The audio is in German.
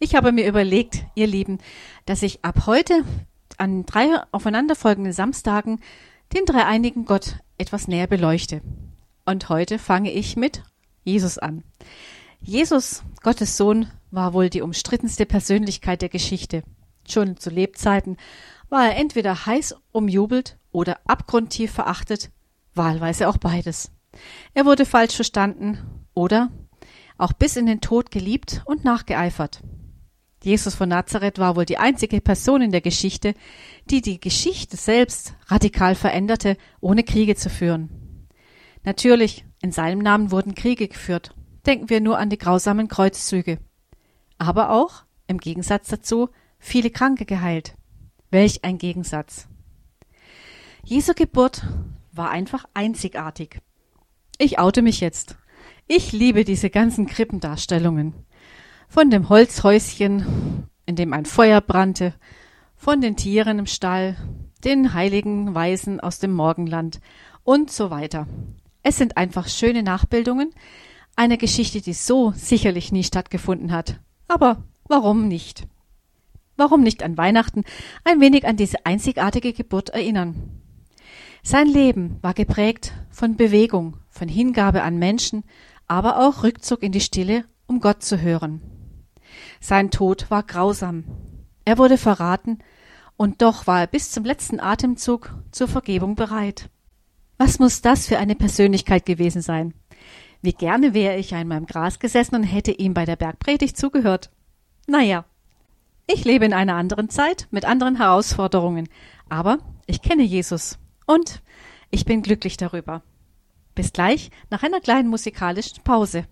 Ich habe mir überlegt, ihr Lieben, dass ich ab heute an drei aufeinanderfolgenden Samstagen den dreieinigen Gott etwas näher beleuchte. Und heute fange ich mit Jesus an. Jesus, Gottes Sohn, war wohl die umstrittenste Persönlichkeit der Geschichte. Schon zu Lebzeiten war er entweder heiß umjubelt oder abgrundtief verachtet, wahlweise auch beides. Er wurde falsch verstanden oder auch bis in den Tod geliebt und nachgeeifert. Jesus von Nazareth war wohl die einzige Person in der Geschichte, die die Geschichte selbst radikal veränderte, ohne Kriege zu führen. Natürlich, in seinem Namen wurden Kriege geführt. Denken wir nur an die grausamen Kreuzzüge. Aber auch, im Gegensatz dazu, viele Kranke geheilt. Welch ein Gegensatz. Jesu Geburt war einfach einzigartig. Ich oute mich jetzt. Ich liebe diese ganzen Krippendarstellungen. Von dem Holzhäuschen, in dem ein Feuer brannte, von den Tieren im Stall, den heiligen Weisen aus dem Morgenland und so weiter. Es sind einfach schöne Nachbildungen einer Geschichte, die so sicherlich nie stattgefunden hat. Aber warum nicht? Warum nicht an Weihnachten ein wenig an diese einzigartige Geburt erinnern? Sein Leben war geprägt von Bewegung, von Hingabe an Menschen, aber auch Rückzug in die Stille, um Gott zu hören. Sein Tod war grausam. Er wurde verraten, und doch war er bis zum letzten Atemzug zur Vergebung bereit. Was muss das für eine Persönlichkeit gewesen sein? Wie gerne wäre ich einmal im Gras gesessen und hätte ihm bei der Bergpredigt zugehört. Naja, ich lebe in einer anderen Zeit mit anderen Herausforderungen, aber ich kenne Jesus und ich bin glücklich darüber. Bis gleich nach einer kleinen musikalischen Pause.